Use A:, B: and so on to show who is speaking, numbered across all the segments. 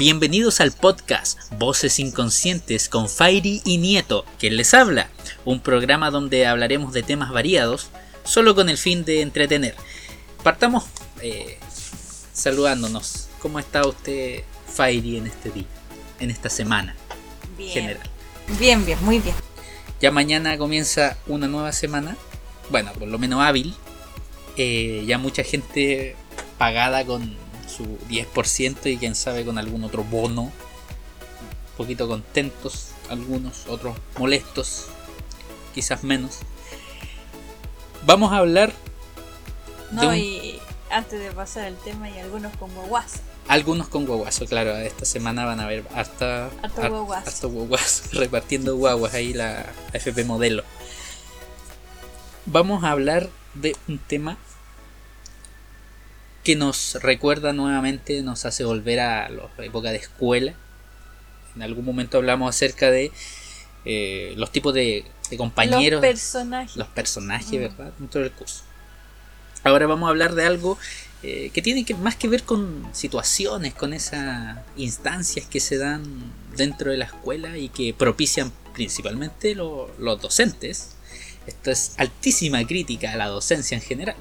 A: Bienvenidos al podcast Voces Inconscientes con Fairy y Nieto, quien les habla, un programa donde hablaremos de temas variados, solo con el fin de entretener. Partamos eh, saludándonos. ¿Cómo está usted, Fairy, en este día, en esta semana
B: Bien.
A: general?
B: Bien, bien, muy bien.
A: Ya mañana comienza una nueva semana, bueno, por lo menos hábil. Eh, ya mucha gente pagada con su 10% y quién sabe con algún otro bono. Un poquito contentos, algunos, otros molestos, quizás menos. Vamos a hablar
B: No,
A: un-
B: y antes de pasar el tema, hay algunos con guaguas.
A: algunos con guaguazo, claro. Esta semana van a ver harta,
B: Harto
A: har-
B: guaguazo.
A: harto guaguazo, repartiendo guaguas ahí la FP modelo. Vamos a hablar de un tema que nos recuerda nuevamente, nos hace volver a la época de escuela. En algún momento hablamos acerca de eh, los tipos de, de compañeros,
B: Los personajes.
A: los personajes,
B: Mm.
A: ¿verdad? Dentro del curso. Ahora vamos a hablar de algo eh, que tiene que, más que ver con situaciones, con esas instancias que se dan dentro de la escuela y que propician principalmente lo- los docentes. Esto es altísima crítica a la docencia en general,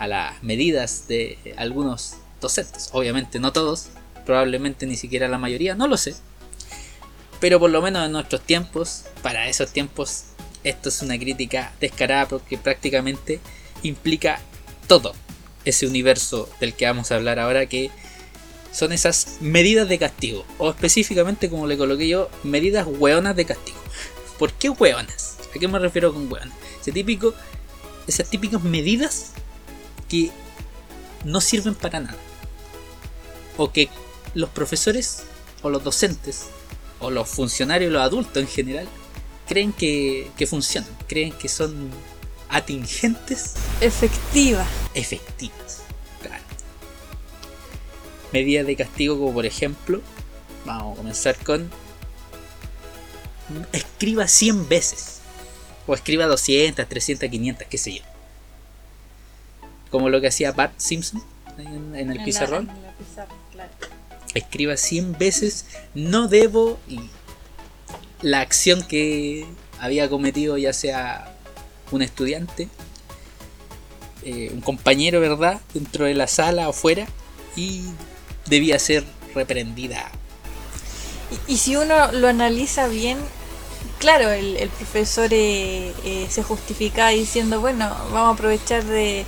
A: a las medidas de algunos docentes. Obviamente no todos, probablemente ni siquiera la mayoría, no lo sé. Pero por lo menos en nuestros tiempos, para esos tiempos, esto es una crítica descarada porque prácticamente implica todo ese universo del que vamos a hablar ahora que son esas medidas de castigo o específicamente como le coloqué yo medidas hueonas de castigo ¿por qué hueonas? ¿a qué me refiero con hueonas? Ese típico, esas típicas medidas que no sirven para nada o que los profesores o los docentes o los funcionarios, los adultos en general creen que, que funcionan, creen que son atingentes
B: Efectiva.
A: efectivas. Claro. Medidas de castigo como por ejemplo, vamos a comenzar con escriba 100 veces. O escriba 200, 300, 500, qué sé yo. Como lo que hacía Bart Simpson en, en el
B: En la-
A: pizarrón.
B: en la pizarra, claro.
A: Escriba 100 veces, no debo y la acción que había cometido ya sea un estudiante, eh, un compañero, ¿verdad? Dentro de la sala o fuera y debía ser reprendida.
B: Y, y si uno lo analiza bien, claro, el, el profesor eh, eh, se justifica diciendo, bueno, vamos a aprovechar de,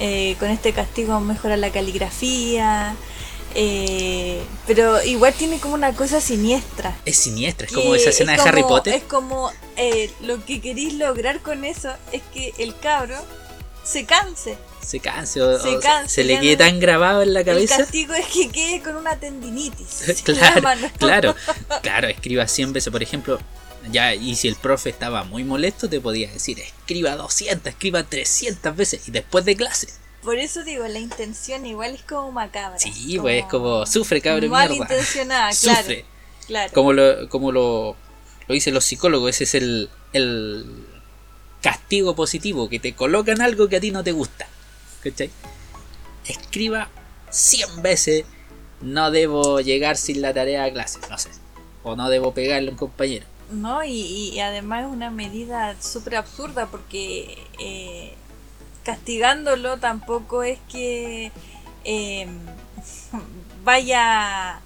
B: eh, con este castigo mejorar la caligrafía, eh, pero igual tiene como una cosa siniestra.
A: Es siniestra, es como esa escena
B: es
A: de Harry Potter.
B: Es como eh, lo que queréis lograr con eso es que el cabro se canse.
A: Se canse o,
B: se
A: o
B: canse,
A: se le quede tan grabado en la
B: El
A: cabeza.
B: castigo es que quede con una tendinitis.
A: claro, claro, claro, escriba 100 veces, por ejemplo, ya, y si el profe estaba muy molesto, te podía decir, escriba 200, escriba 300 veces, y después de clase.
B: Por eso digo, la intención igual es como macabra.
A: Sí, pues como, sufre, cabrón,
B: Mal
A: mierda.
B: intencionada, claro.
A: Sufre.
B: claro.
A: Como lo, como lo, lo dicen los psicólogos, ese es el, el castigo positivo, que te colocan algo que a ti no te gusta. ¿Cachai? Escriba 100 veces, no debo llegar sin la tarea a clase, no sé. O no debo pegarle a un compañero.
B: No, y, y además es una medida súper absurda porque eh, castigándolo tampoco es que eh, vaya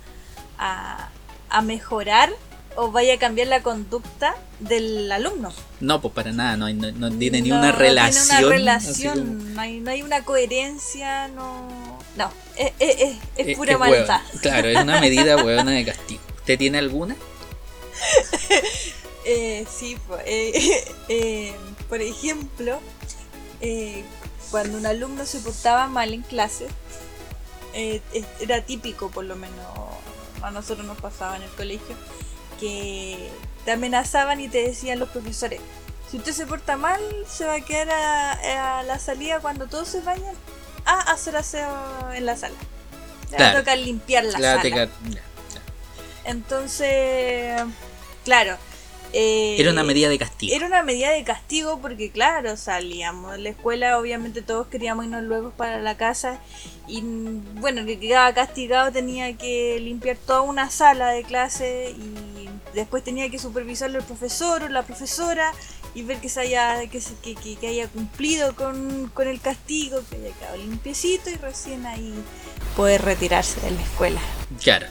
B: a, a mejorar o vaya a cambiar la conducta del alumno.
A: No, pues para nada, no, no, no tiene ni
B: No,
A: una
B: no
A: relación.
B: Tiene una relación,
A: como-
B: hay, no hay una coherencia, no. No, es, es, es-
A: Eh,
B: pura maldad.
A: Claro, es una medida huevona de castigo. ¿Usted tiene alguna?
B: Eh, sí, eh, eh, por ejemplo, eh, cuando un alumno se portaba mal en clase, eh, era típico, por lo menos a nosotros nos pasaba en el colegio, que te amenazaban y te decían los profesores, si usted se porta mal, se va a quedar a, a la salida cuando todos se vayan a hacer aseo en la sala. Le va
A: Claro.
B: a tocar limpiar la
A: Claro,
B: sala. Entonces, claro, eh,
A: Era una medida de castigo.
B: Era una medida de castigo porque, claro, salíamos de la escuela, obviamente todos queríamos irnos luego para la casa y, bueno, el que quedaba castigado tenía que limpiar toda una sala de clase y después tenía que supervisarlo el profesor o la profesora y ver que se haya, que, se- que, que- que haya cumplido con, con el castigo, que haya quedado limpiecito y recién ahí poder retirarse de la escuela.
A: Claro.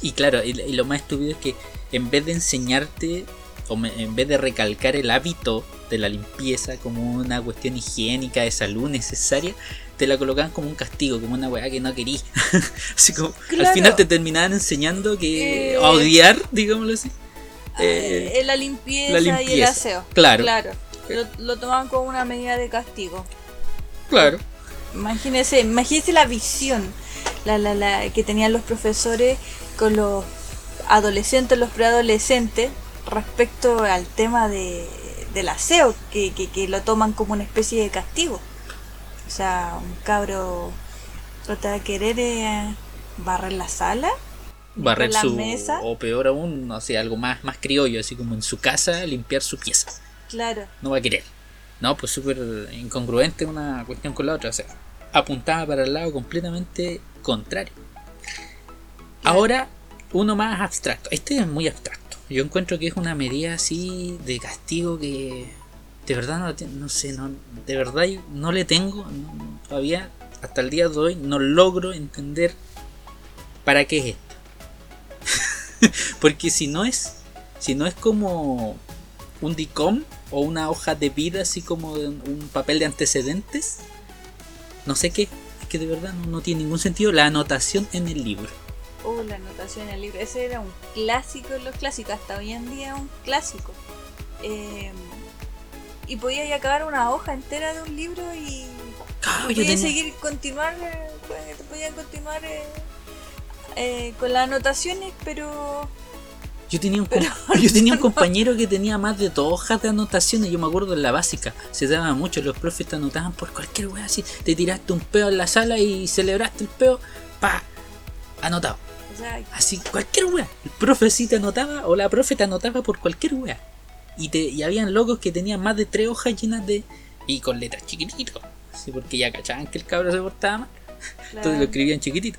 A: Y claro, y, y lo más estúpido es que en vez de enseñarte, o me- en vez de recalcar el hábito de la limpieza como una cuestión higiénica de salud necesaria, te la colocaban como un castigo, como una weá que no querí. así como, al final te terminaban enseñando que
B: Eh,
A: a odiar, digámoslo así. Eh,
B: Eh, la, limpieza
A: la
B: y el aseo.
A: claro.
B: Claro. Lo, lo tomaban como una medida de castigo.
A: claro.
B: Imagínese, imagínese la visión la, la, la, que tenían los profesores con los adolescentes, los preadolescentes, respecto al tema de, del aseo, que, que, que lo toman como una especie de castigo. O sea, un cabro trata de querer eh, barrer la sala,
A: Barrer
B: la
A: su.
B: mesa.
A: O peor aún, no sé, algo más, más criollo, así como en su casa, limpiar su pieza.
B: claro.
A: no va a querer. No, pues súper incongruente una cuestión con la otra. O sea, apuntaba para el lado completamente contrario. Ahora, uno más abstracto. Este es muy abstracto. Yo encuentro que es una medida así de castigo que de verdad no, no sé, no, de verdad no le tengo, todavía hasta el día de hoy no logro entender para qué es esto. Porque si no es, si no es como un DICOM o una hoja de vida, así como un papel de antecedentes, no sé qué, es que de verdad no tiene ningún sentido la anotación en el libro.
B: Uh, la anotación en el libro. Ese era un clásico de los clásicos. Hasta hoy en día es un clásico. Eh, y podías ya acabar una hoja entera de un libro y
A: Claro, tenía-
B: seguir, continuar, eh, podían continuar eh, eh, con las anotaciones, pero
A: Yo tenía un, yo tenía un compañero que tenía más de dos hojas de anotaciones. Yo me acuerdo en la básica. Se daba mucho. Los profes te anotaban por cualquier wea así. Te tiraste un peo en la sala y celebraste el peo. Pa. Anotado. Así, cualquier wea. El profe sí te anotaba o la profe te anotaba por cualquier wea. Y, te, y habían locos que tenían más de tres hojas llenas de. Y con letras chiquititos. Así porque ya cachaban que el cabro se portaba mal. Entonces lo
B: claro.
A: escribían chiquitito.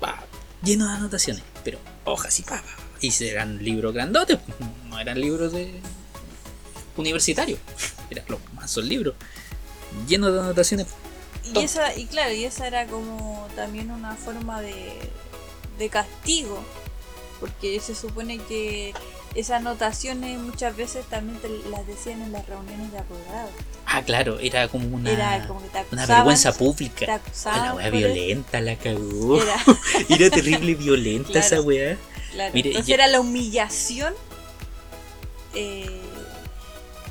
A: Pa, lleno de anotaciones. Pero hojas y pa, pa. Y eran libros grandotes. pues, No eran libros de universitarios. Eran los más son libros. Llenos de anotaciones.
B: Y esa, y claro, y esa era como también una forma de, de castigo, porque se supone que esas anotaciones muchas veces también te las decían en las reuniones de apoderados.
A: Ah, claro, era como una.
B: Era como te
A: Una
B: acusaban,
A: vergüenza pública.
B: acusaban
A: la
B: eso.
A: violenta, la cagó.
B: Era,
A: Era terrible violenta
B: Claro.
A: esa weá.
B: claro.
A: Mire,
B: Entonces
A: ya-
B: era la humillación eh,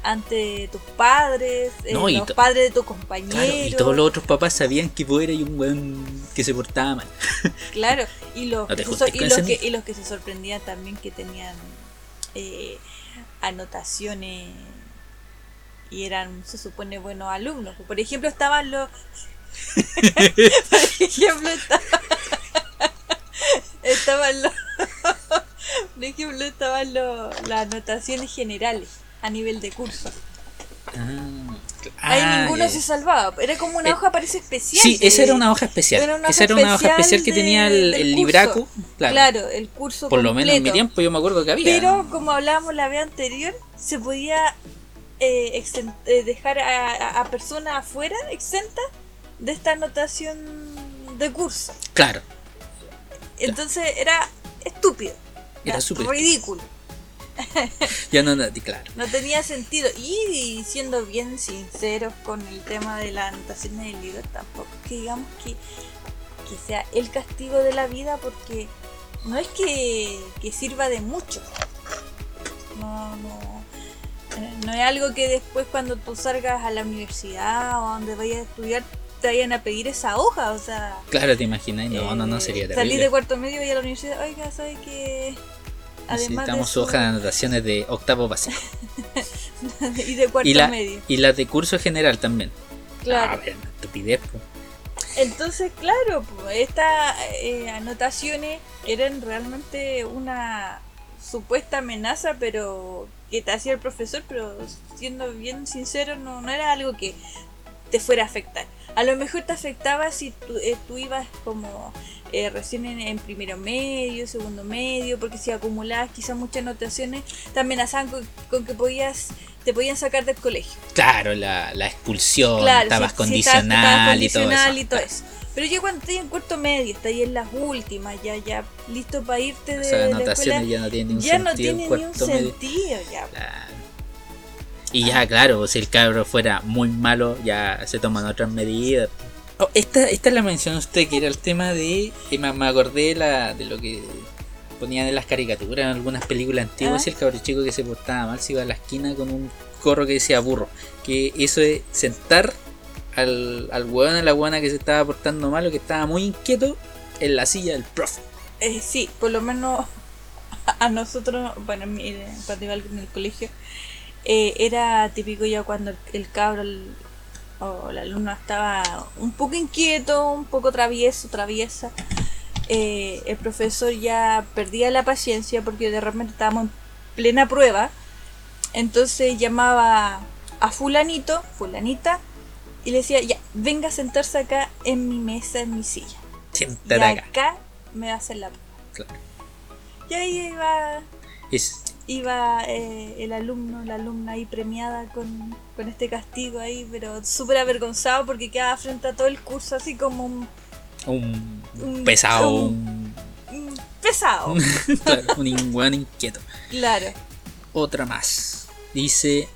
B: ante tus padres, eh,
A: No,
B: los padres de tu compañero.
A: Claro, y todos los otros papás sabían que vos eras un weón que se portaba mal.
B: Claro, y los,
A: No
B: que, se y, los que, y los que se sorprendían también que tenían eh, anotaciones y eran, se supone, buenos alumnos. Por ejemplo, estaban los... Por ejemplo, estaban, estaban los... Por ejemplo, estaban los, las anotaciones generales a nivel de curso.
A: Ah,
B: Ahí
A: ah,
B: ninguno se salvaba. Era como una
A: Eh,
B: hoja, parece especial.
A: Sí, esa era una hoja especial.
B: era una
A: esa
B: hoja
A: era una hoja
B: especial
A: que
B: de-
A: tenía el, el libraco. Claro.
B: Claro, el curso
A: Por lo menos en mi tiempo yo me acuerdo que había.
B: Pero como hablábamos la vez anterior, se podía eh, eh, dejar a, personas afuera exentas de esta anotación de curso.
A: Claro.
B: Entonces era estúpido.
A: Era súper
B: ridículo.
A: Ya no, no, claro.
B: No tenía sentido. Y, siendo bien sinceros con el tema de las anotaciones del libro, tampoco es que digamos que, que sea el castigo de la vida porque no es que, que sirva de mucho. No, no. eh, No es algo que después cuando tú salgas a la universidad o donde vayas a estudiar te vayan a pedir esa hoja, o sea...
A: Claro, te imaginas. No, no, no,
B: eh,
A: sería
B: Salí
A: terrible.
B: de cuarto medio y a la universidad, oiga, ¿sabe que
A: Necesitamos su hoja de anotaciones de octavo básico.
B: y de cuarto
A: Y, la,
B: medio.
A: y las de curso general también.
B: Claro.
A: Ah, una estupidez, po.
B: Entonces, claro, pues, estas eh, anotaciones eran realmente una supuesta amenaza, pero que te hacía el profesor, pero siendo bien sincero, no, no era algo que te fuera a afectar. A lo mejor te afectaba si tú, eh, tú ibas como eh, recién en, en primero medio, segundo medio, porque si acumulabas quizás muchas anotaciones, también amenazaban con, con que podías te podían sacar del colegio.
A: Claro, la, la expulsión,
B: Claro,
A: estabas
B: si- si
A: condicional,
B: estabas
A: y todo eso.
B: y todo eso. Pero ya cuando estás en cuarto medio, estás ahí en las últimas, ya, ya listo para irte de,
A: Esas
B: de la escuela,
A: ya no tienen ningún
B: ya no
A: sentido en
B: tiene ni un sentido ya.
A: Claro. Y ya, claro, si el cabro fuera muy malo, ya se toman otras medidas. Oh, esta, esta la mencionó usted, que era el tema de. que me, me acordé de, la, de lo que ponían en las caricaturas, en algunas películas antiguas,
B: Ah.
A: y el cabro chico que se portaba mal se iba a la esquina con un corro que decía burro. Que eso es sentar al, al hueón, a la hueona que se estaba portando mal o que estaba muy inquieto en la silla del profe.
B: Eh, sí, por lo menos a nosotros, bueno, en eh, al- en el colegio, eh, era típico ya cuando el, el cabro el- o el alumno estaba un poco inquieto, un poco travieso, traviesa. eh, el profesor ya perdía la paciencia porque de repente estábamos en plena prueba. Entonces llamaba a fulanito, fulanita, y le decía, ya, venga a sentarse acá en mi mesa, en mi silla. Y
A: acá.
B: acá me va a hacer la prueba.
A: Claro.
B: Y ahí iba, iba eh, el alumno, la alumna ahí premiada con, con este castigo ahí, pero súper avergonzado porque quedaba frente a todo el curso así como un,
A: un
B: Un-
A: pesado,
B: un- pesado.
A: claro, un igual inquieto.
B: claro.
A: Otra más. Dice.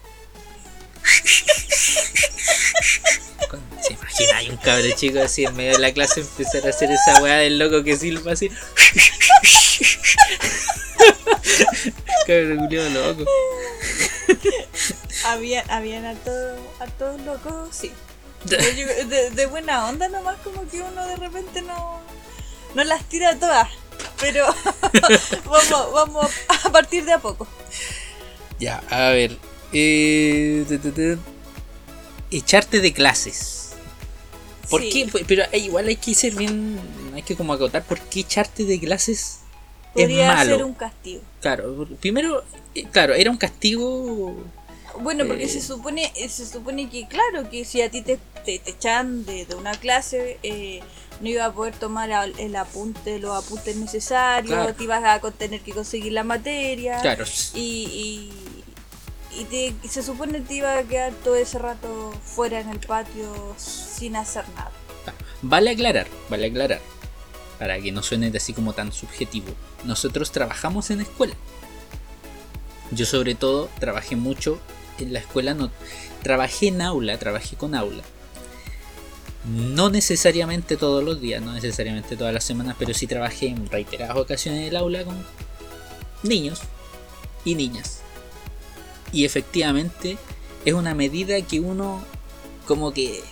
A: Se imagina hay un cabro chico así en medio de la clase empezar a hacer esa weá del loco que silba así. Cabro culiao loco.
B: Habían, habían a todos a todos locos, sí. De, de buena onda nomás como que uno de repente no, no las tira todas. Pero vamos, vamos a partir de a poco.
A: Ya, a ver. eh. Echarte de clases. ¿Por
B: Sí.
A: qué? Pero eh, igual hay que ser bien. Hay que como acotar por qué echarte de clases
B: Podría
A: es malo.
B: ser un castigo.
A: Claro, primero, eh, claro, era un castigo.
B: Bueno, porque
A: Eh.
B: se supone eh, se supone que, claro, que si a ti te, te, te echan de, de una clase, eh, no iba a poder tomar el apunte, los apuntes necesarios,
A: Claro.
B: te ibas a tener que conseguir la materia.
A: Claro,
B: Y, y, y te- y se supone que te iba a quedar todo ese rato fuera en el patio sin hacer nada.
A: vale aclarar, vale aclarar. Para que no suene así como tan subjetivo. Nosotros trabajamos en escuela. Yo sobre todo trabajé mucho en la escuela, no trabajé en aula, trabajé con aula. No necesariamente todos los días, no necesariamente todas las semanas, pero sí trabajé en reiteradas ocasiones en el aula con niños y niñas. Y efectivamente es una medida que uno como que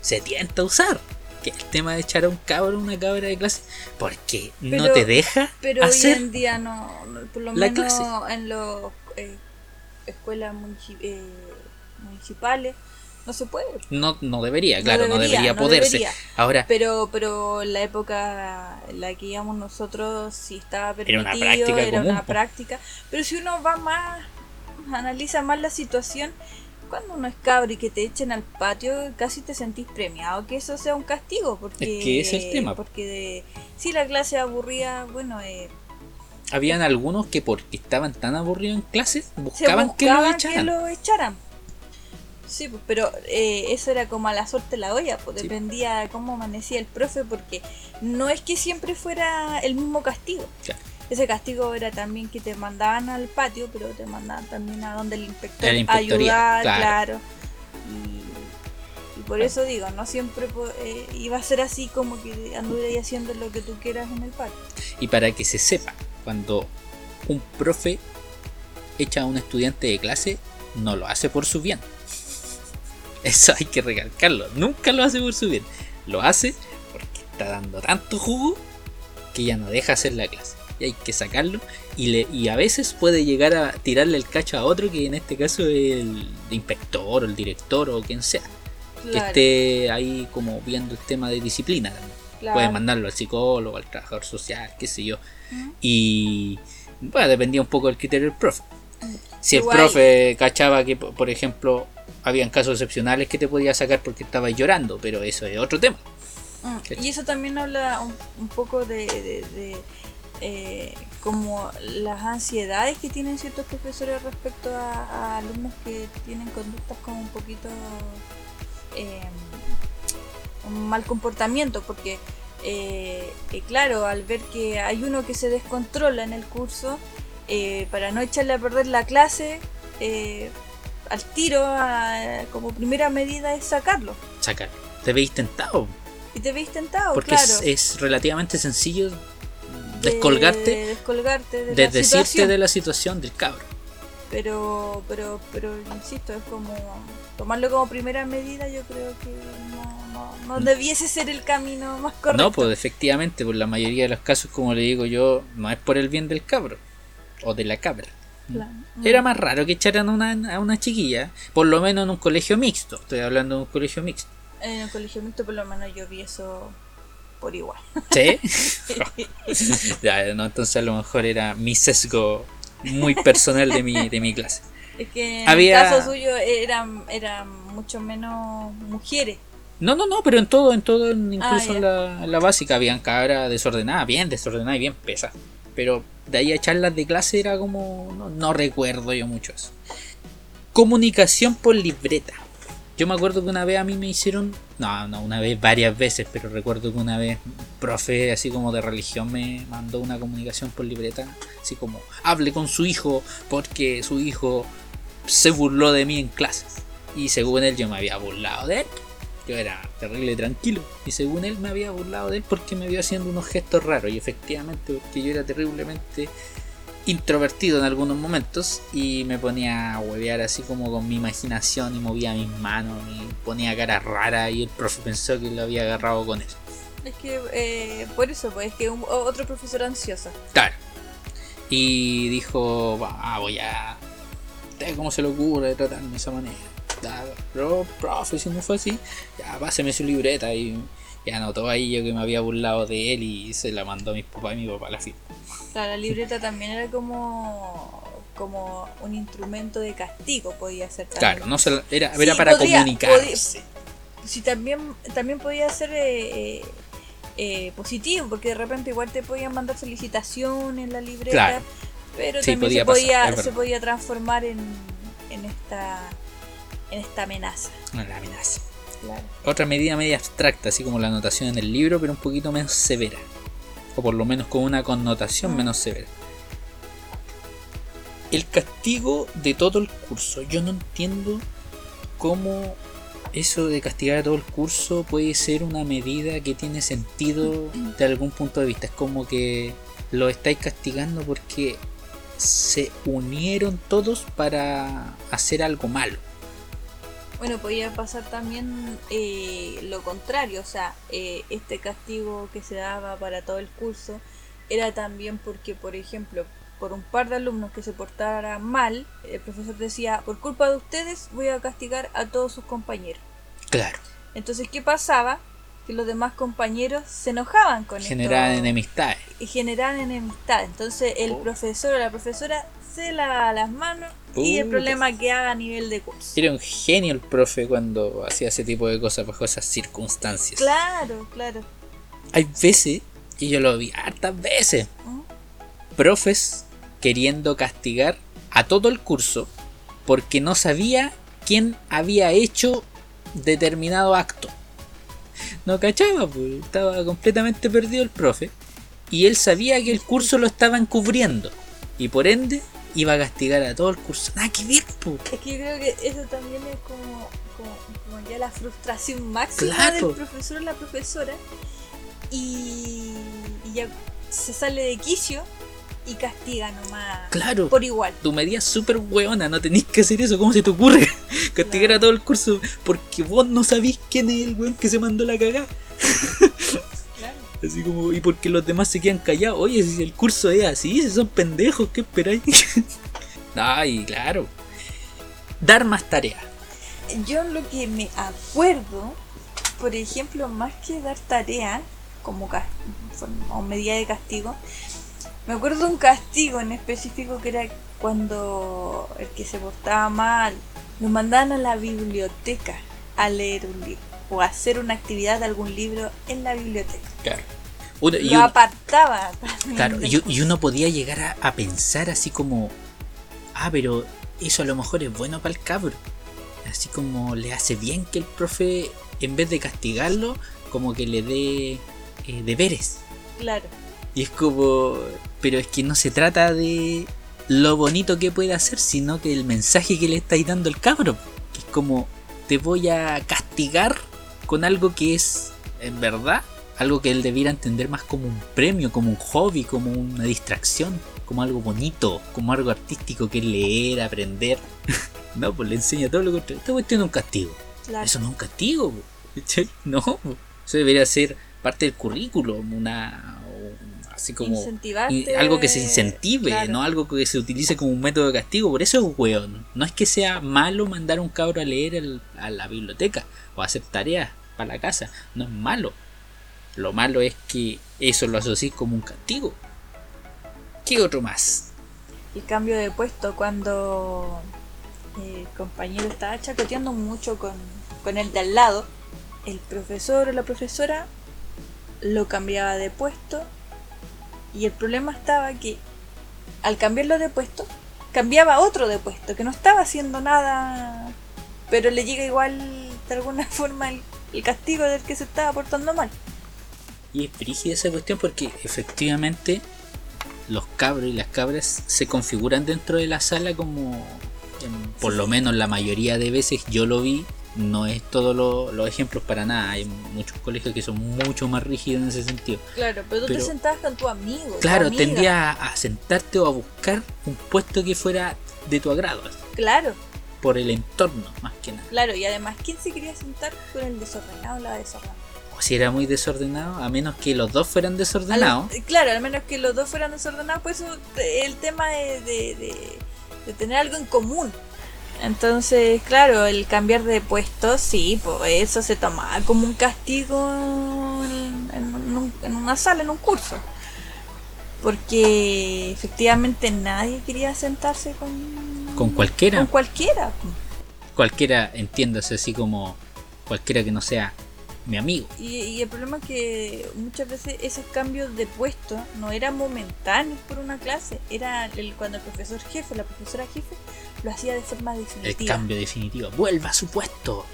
A: se tienta a usar. Que el tema de echar a un cabro, una cabra de clase, porque no te deja
B: Pero hoy
A: hacer.
B: en día no, por lo menos
A: clase.
B: en las escuelas munici- eh, municipales no se puede.
A: No, no debería, claro, no
B: debería,
A: debería
B: no
A: poderse.
B: debería.
A: Ahora,
B: Pero, pero en la época en la que íbamos nosotros sí estaba permitido,
A: Era una práctica
B: era
A: común,
B: una práctica. Pero si uno va más, analiza más la situación, cuando uno es cabro y que te echen al patio, casi te sentís premiado que eso sea un castigo. Porque,
A: Es que ese es el tema.
B: Porque de, si la clase aburría, bueno, eh,
A: habían algunos que porque estaban tan aburridos en clases,
B: se
A: buscaban, que lo echaran.
B: lo echaran. Sí, pues, pero eh, eso era como a la suerte la olla, pues
A: Sí.
B: dependía de cómo amanecía el profe, porque no es que siempre fuera el mismo castigo.
A: Claro.
B: Ese castigo era también que te mandaban al patio, pero te mandaban también a donde el inspector
A: A
B: ayudar,
A: claro.
B: claro. Y, y por eso digo, no siempre eh, iba a ser así como que anduvieras haciendo lo que tú quieras en el patio.
A: Y para que se sepa, cuando un profe echa a un estudiante de clase, no lo hace por su bien. Eso hay que recalcarlo. Nunca lo hace por su bien. Lo hace porque está dando tanto jugo que ya no deja hacer la clase. Y hay que sacarlo. Y, le, y a veces puede llegar a tirarle el cacho a otro, que en este caso es el inspector o el director o quien sea. Que esté ahí como viendo el tema de disciplina también.
B: claro.
A: Puede mandarlo al psicólogo, al trabajador social, qué sé yo. Y bueno, dependía un poco del criterio del profe. Si el profe cachaba que, po- por ejemplo, habían casos excepcionales que te podía sacar porque estabas llorando, pero eso es otro tema.
B: Mm,
A: ¿Cachai?
B: Y eso también habla un, un poco de, de- de, eh, como las ansiedades que tienen ciertos profesores respecto a, a alumnos que tienen conductas como un poquito eh, un mal comportamiento porque eh, eh, claro al ver que hay uno que se descontrola en el curso para no echarle a perder la clase al tiro a- como primera medida es sacarlo
A: Sacar. Te veis tentado.
B: y te veis tentado
A: Porque
B: claro
A: es, es relativamente sencillo descolgarte,
B: de descolgarte de la
A: desdecirte
B: situación.
A: de la situación del cabro.
B: pero pero pero insisto es como tomarlo como primera medida yo creo que no, no, no debiese ser el camino más correcto
A: Mm. No, pues efectivamente, por la mayoría de los casos, como le digo yo, no es por el bien del cabro o de la cabra.
B: Claro.
A: Era más raro que echaran a una, a una chiquilla, por lo menos en un colegio mixto. Estoy hablando de un colegio mixto.
B: en el colegio mixto por lo menos yo vi eso por igual
A: ¿Sí? ya, no, entonces a lo mejor era mi sesgo muy personal de mi, de mi clase.
B: es que en
A: Había-
B: el caso suyo eran eran mucho menos mujeres
A: No, no, no, pero en todo, en todo, incluso
B: Ah, ya.
A: en, la, en la básica, habían cabras desordenadas, bien desordenadas y bien pesas. Pero de ahí a charlas de clase era como. No, no recuerdo yo mucho eso. Comunicación por libreta. Yo me acuerdo que una vez a mí me hicieron. No, no, una vez, varias veces, pero recuerdo que una vez un profe así como de religión me mandó una comunicación por libreta. Así como, hable con su hijo porque su hijo se burló de mí en clases. Y según él yo me había burlado de él. Yo era terrible tranquilo. Y según él me había burlado de él porque me vio haciendo unos gestos raros. Y efectivamente, porque yo era terriblemente introvertido en algunos momentos. Y me ponía a huevear así como con mi imaginación. Y movía mis manos. Y ponía cara rara. Y el profe pensó que lo había agarrado con eso.
B: es que eh, por eso pues es que un- otro profesor ansioso
A: Claro. Y dijo, "Va, voy a... ¿Usted ¿Cómo se le ocurre tratarme de esa manera? Pero, profe, si no fue así, ya páseme su libreta y, y anotó ahí yo que me había burlado de él y se la mandó a mis papás y mi papá la firma.
B: Claro, la libreta también era como como un instrumento de castigo podía ser también.
A: Claro, no se la- era,
B: Sí,
A: era para
B: podría-
A: comunicarse.
B: Sí, también también podía ser eh, eh, eh, positivo porque de repente igual te podían mandar felicitación en la libreta,
A: Claro.
B: pero
A: Sí,
B: también
A: podía
B: se podía se podía transformar en, en esta en esta amenaza.
A: No, la amenaza.
B: Claro.
A: Otra medida media abstracta, así como la anotación en el libro, pero un poquito menos severa. O por lo menos con una connotación
B: Ah.
A: menos severa. El castigo de todo el curso. Yo no entiendo cómo eso de castigar a todo el curso puede ser una medida que tiene sentido de algún punto de vista. Es como que lo estáis castigando porque se unieron todos para hacer algo malo.
B: Bueno, podía pasar también eh, lo contrario, o sea, eh, este castigo que se daba para todo el curso era también porque, por ejemplo, por un par de alumnos que se portaran mal, el profesor decía, por culpa de ustedes voy a castigar a todos sus compañeros.
A: Claro.
B: Entonces, ¿qué pasaba? Que los demás compañeros se enojaban con
A: Generaban enemistades.
B: y generaban enemistad. Entonces, el
A: Oh.
B: profesor o la profesora se lava las manos y el problema queda a nivel de curso.
A: Era un genio el profe cuando hacía ese tipo de cosas bajo esas circunstancias.
B: Claro, claro.
A: Hay veces, y yo lo vi hartas veces, profes queriendo castigar a todo el curso porque no sabía quién había hecho determinado acto. No cachaba, pues, estaba completamente perdido el profe. Y él sabía que el curso lo estaban cubriendo. Y por ende iba a castigar a todo el curso. Nada que ver, pues.
B: Es que yo creo que eso también es como, como, como ya la frustración máxima
A: Claro.
B: del profesor o la profesora y, y ya se sale de quicio y castiga nomás
A: Claro.
B: por igual.
A: tu medida es súper hueona, no tenéis que hacer eso, ¿cómo se te ocurre? Castigar
B: Claro.
A: a todo el curso porque vos no sabís quién es el weón que se mandó la cagada. Así como, y porque los demás se quedan callados, oye, si el curso es así, si son pendejos, ¿qué esperáis? Ay, claro. Dar más tareas.
B: Yo lo que me acuerdo, por ejemplo, más que dar tarea como o medida de castigo, me acuerdo de un castigo en específico que era cuando el que se portaba mal lo mandaban a la biblioteca a leer un libro o a hacer una actividad de algún libro en la biblioteca.
A: Claro. Uno- y
B: Lo apartaba.
A: Claro, y, uno podía llegar a, a pensar así como, ah, pero eso a lo mejor es bueno para el cabro. Así como le hace bien que el profe, en vez de castigarlo, como que le dé eh, deberes.
B: Claro.
A: Y es como, pero es que no se trata de lo bonito que puede hacer, sino que el mensaje que le estáis dando al cabro. Que es como, te voy a castigar con algo que es, en verdad, algo que él debiera entender más como un premio, como un hobby, como una distracción, como algo bonito, como algo artístico que leer, aprender. no, pues le enseña todo lo contrario. Esta cuestión es un castigo.
B: Claro.
A: Eso no es un castigo, no. Eso debería ser parte del currículum, una así como algo que se incentive,
B: claro.
A: no algo que se utilice como un método de castigo. Por eso es weón. No es que sea malo mandar a un cabro a leer el- a la biblioteca o a hacer tareas para la casa. No es malo. Lo malo es que eso lo asocié como un castigo. ¿Qué otro más?
B: el cambio de puesto cuando eh, el compañero estaba chacoteando mucho con, con el de al lado, el profesor o la profesora lo cambiaba de puesto y el problema estaba que al cambiarlo de puesto cambiaba otro de puesto que no estaba haciendo nada pero le llega igual de alguna forma el, el castigo del que se estaba portando mal
A: Y es brígida esa cuestión porque efectivamente los cabros y las cabras se configuran dentro de la sala como, en- por lo menos la mayoría de veces yo lo vi, no es todos lo- los ejemplos para nada, hay muchos colegios que son mucho más rígidos en ese sentido.
B: claro pero tú
A: Pero-
B: te sentabas con tu amigo tu
A: Claro, tendría a, a sentarte o a buscar un puesto que fuera de tu agrado,
B: claro
A: por el entorno más que nada.
B: Claro, y además, ¿quién se quería sentar con el desordenado o la desordenada?
A: O si era muy desordenado, a menos que los dos fueran desordenados.
B: Al- claro, al menos que los dos fueran desordenados, pues el tema de, de, de- de tener algo en común. Entonces, claro, el cambiar de puesto, sí, pues eso se tomaba como un castigo en, en un- en una sala, en un curso. Porque efectivamente nadie quería sentarse con,
A: Con cualquiera.
B: con cualquiera.
A: Cualquiera, entiéndase así como cualquiera que no sea mi amigo.
B: Y, y el problema es que muchas veces esos cambios de puesto no eran momentáneos por una clase, era el, cuando el profesor jefe, la profesora jefe, lo hacía de forma
A: El
B: definitiva.
A: cambio definitivo. Vuelva a su puesto.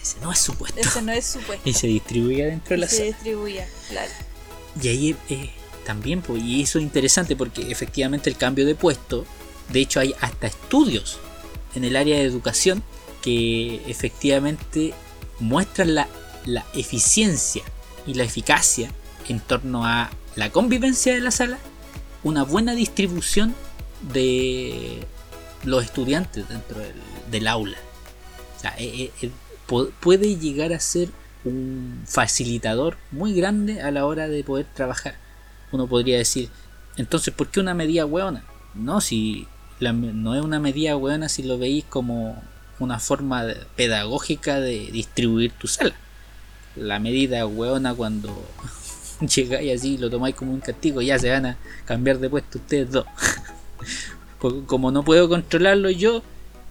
A: Ese no es su puesto.
B: Ese no es su puesto.
A: Y se distribuía dentro de la
B: se
A: sala.
B: distribuía, claro.
A: Y ahí eh, también, pues, y eso es interesante porque efectivamente el cambio de puesto, de hecho hay hasta estudios en el área de educación que efectivamente muestran la, la eficiencia y la eficacia en torno a la convivencia de la sala, una buena distribución de los estudiantes dentro del, aula. Eh, eh, eh, pu- puede llegar a ser un facilitador muy grande a la hora de poder trabajar. Uno podría decir, entonces, ¿por qué una medida hueona? No, si no es una medida hueona si lo veis como una forma pedagógica de distribuir tu sala. La medida hueona cuando llegáis así y lo tomáis como un castigo, ya se van a cambiar de puesto ustedes dos. Porque como no puedo controlarlo yo,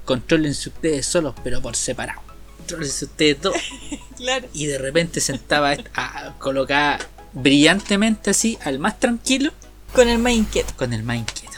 A: contrólense ustedes solos, pero por separado. Contrólense ustedes dos
B: Claro.
A: y de repente sentaba a, colocada brillantemente así al más tranquilo
B: Con el más inquieto.
A: con el más inquieto.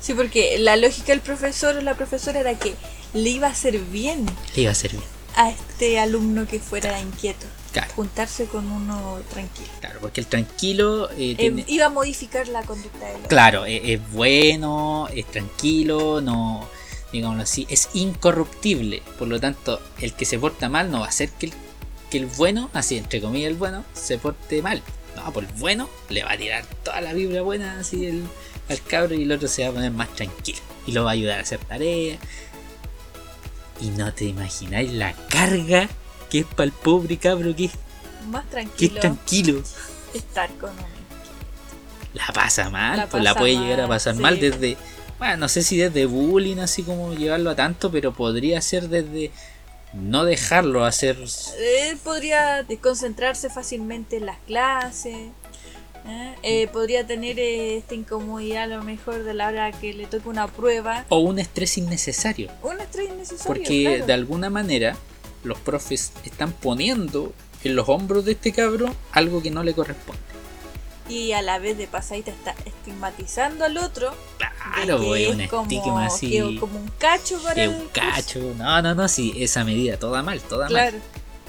B: Sí, porque la lógica del profesor o la profesora era que le iba a hacer bien
A: Le iba a ser bien.
B: A este alumno que fuera inquieto.
A: Claro,
B: Juntarse con uno tranquilo.
A: claro, porque el tranquilo eh,
B: Eh, iba a modificar la conducta del otro.
A: Claro, es, es bueno, es tranquilo, no, digámoslo así, es incorruptible. Por lo tanto, el que se porta mal no va a hacer que el, que el bueno, así entre comillas el bueno, se porte mal. No, por el bueno le va a tirar toda la vibra buena así el, al cabro y el otro se va a poner más tranquilo. Y lo va a ayudar a hacer tareas. Y no te imagináis la carga que es para el pobre cabro que es,
B: Más
A: que
B: tranquilo.
A: es tranquilo.
B: estar con uno.
A: la pasa mal,
B: La
A: pues la puede
B: mal,
A: llegar a pasar
B: sí.
A: mal desde, bueno, no sé si desde bullying, así como llevarlo a tanto, pero podría ser desde no dejarlo hacer,
B: Él podría desconcentrarse fácilmente en las clases. ¿Eh? Eh, podría tener eh, esta incomodidad a lo mejor de la hora que le toque una prueba.
A: O un estrés innecesario.
B: Un estrés innecesario.
A: Porque
B: claro.
A: de alguna manera los profes están poniendo en los hombros de este cabro algo que no le corresponde.
B: Y a la vez de pasadita está estigmatizando al otro.
A: Claro,
B: que
A: es un
B: como,
A: estigma así.
B: que como un cacho para el
A: un
B: curso.
A: cacho. No, no, no, sí, esa medida, toda mal, toda mal.
B: Claro.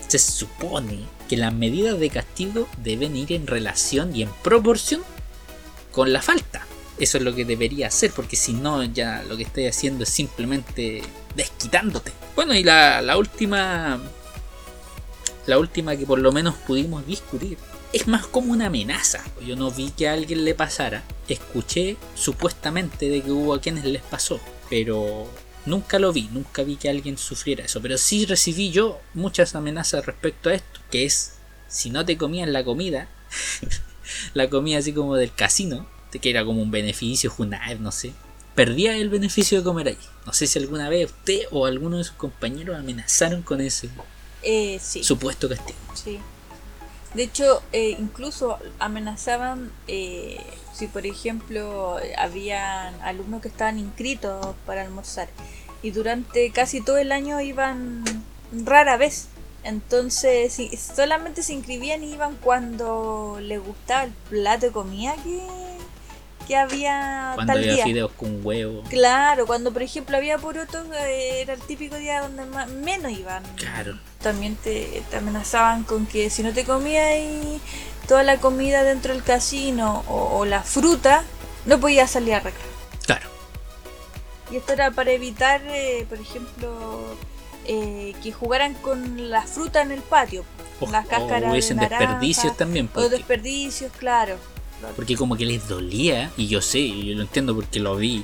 A: Se supone que las medidas de castigo deben ir en relación y en proporción con la falta. Eso es lo que debería hacer, porque si no, ya lo que estoy haciendo es simplemente desquitándote. Bueno, y la, la última. La última que por lo menos pudimos discutir. Es más como una amenaza. Yo no vi que a alguien le pasara. Escuché supuestamente de que hubo a quienes les pasó. Pero nunca lo vi. Nunca vi que alguien sufriera eso. Pero sí recibí yo muchas amenazas respecto a esto. Que es, si no te comían la comida. la comida así como del casino. Que era como un beneficio, Junaev, no sé. Perdía el beneficio de comer allí. No sé si alguna vez usted o alguno de sus compañeros amenazaron con ese
B: Eh, sí.
A: supuesto castigo.
B: Sí. De hecho, eh, incluso amenazaban eh, si, por ejemplo, habían alumnos que estaban inscritos para almorzar y durante casi todo el año iban rara vez. Entonces, solamente se inscribían y iban cuando les gustaba el plato de comida que, que había
A: Cuando
B: tal
A: había
B: día.
A: fideos con huevo.
B: Claro, cuando por ejemplo había porotos, era el típico día donde más- menos iban.
A: Claro.
B: También te, te amenazaban con que si no te comías toda la comida dentro del casino o, o la fruta, no podías salir a.
A: Claro.
B: Y esto era para evitar, eh, por ejemplo, eh, que jugaran con la fruta en el patio.
A: O,
B: Las cáscaras
A: o
B: de naranja,
A: desperdicios también.
B: O
A: Porque,
B: desperdicios, claro.
A: Porque como que les dolía, y yo sé, y yo lo entiendo porque lo vi.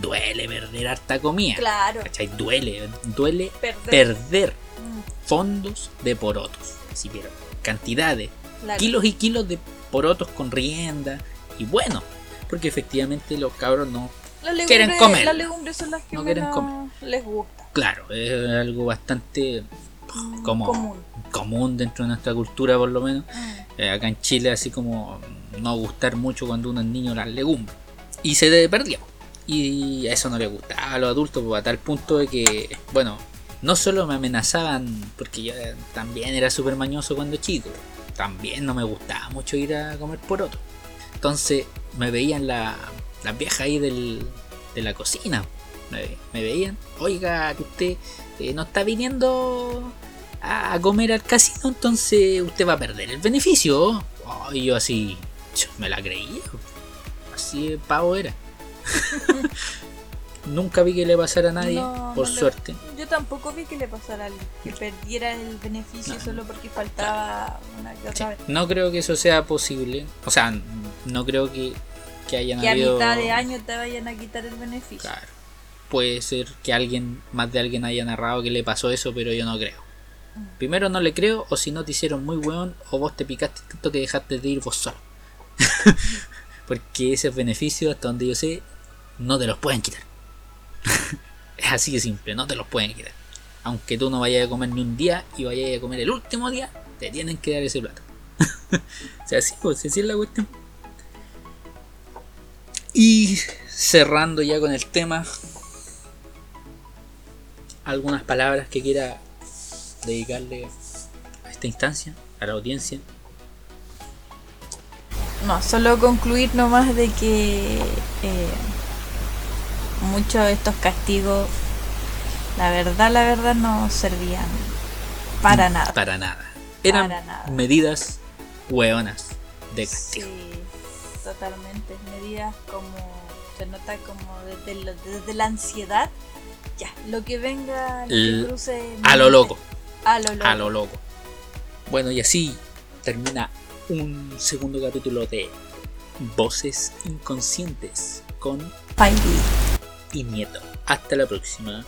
A: Duele perder harta comida.
B: Claro,
A: ¿Cachai? Duele, duele
B: perder.
A: perder
B: Mm,
A: fondos de porotos. Si vieron, cantidades,
B: claro.
A: kilos y kilos de porotos con rienda. Y bueno, porque efectivamente los cabros no.
B: Legumbres,
A: quieren comer.
B: Las legumbres son las que
A: No quieren comer.
B: les gusta.
A: Claro, es algo bastante
B: Mm,
A: como
B: Común.
A: común dentro de nuestra cultura, por lo menos.
B: Mm.
A: Eh, acá en Chile, así como no gustar mucho cuando uno es niño las legumbres. Y se perdió. Y a eso no le gustaba a los adultos, pues, a tal punto de que, bueno, no solo me amenazaban, porque yo eh, también era súper mañoso cuando chico, también no me gustaba mucho ir a comer poroto. Entonces me veían la- las viejas ahí del- de la cocina. Me, veían, oiga, que usted eh, no está viniendo a, comer al casino, entonces usted va a perder el beneficio. Y yo así, yo me la creía. Así de pavo era. Nunca vi que le pasara a nadie,
B: No,
A: por
B: no le-
A: suerte.
B: Yo tampoco vi que le pasara a alguien, que perdiera el beneficio
A: No.
B: solo porque faltaba una que
A: Sí,
B: otra vez.
A: No creo que eso sea posible. O sea, no creo que, que hayan
B: Que a mitad de año te vayan a quitar el beneficio.
A: Claro. Puede ser que alguien, más de alguien haya narrado que le pasó eso, pero yo no creo.
B: Mm.
A: Primero no le creo, o si no te hicieron muy weón, o vos te picaste tanto que dejaste de ir vos solo. Porque esos beneficios, hasta donde yo sé, no te los pueden quitar. es así de simple, no te los pueden quitar. Aunque tú no vayas a comer ni un día y vayas a comer el último día, te tienen que dar ese plato. o sea, así, pues, así es la cuestión. Y cerrando ya con el tema, algunas palabras que quiera dedicarle a esta instancia, a la audiencia.
B: No, solo concluir nomás de que eh, muchos de estos castigos, la verdad, la verdad, no servían para nada.
A: Para nada. Eran
B: Para nada.
A: medidas hueonas de castigo.
B: Sí, totalmente. Medidas como, se nota como desde, lo- desde la ansiedad, ya, lo que venga, lo
A: L-
B: que cruce.
A: A lo loco,
B: A lo loco.
A: a lo loco. Bueno, y así termina un segundo capítulo de Voces Inconscientes con
B: Spidey.
A: y Nieto. Hasta la próxima.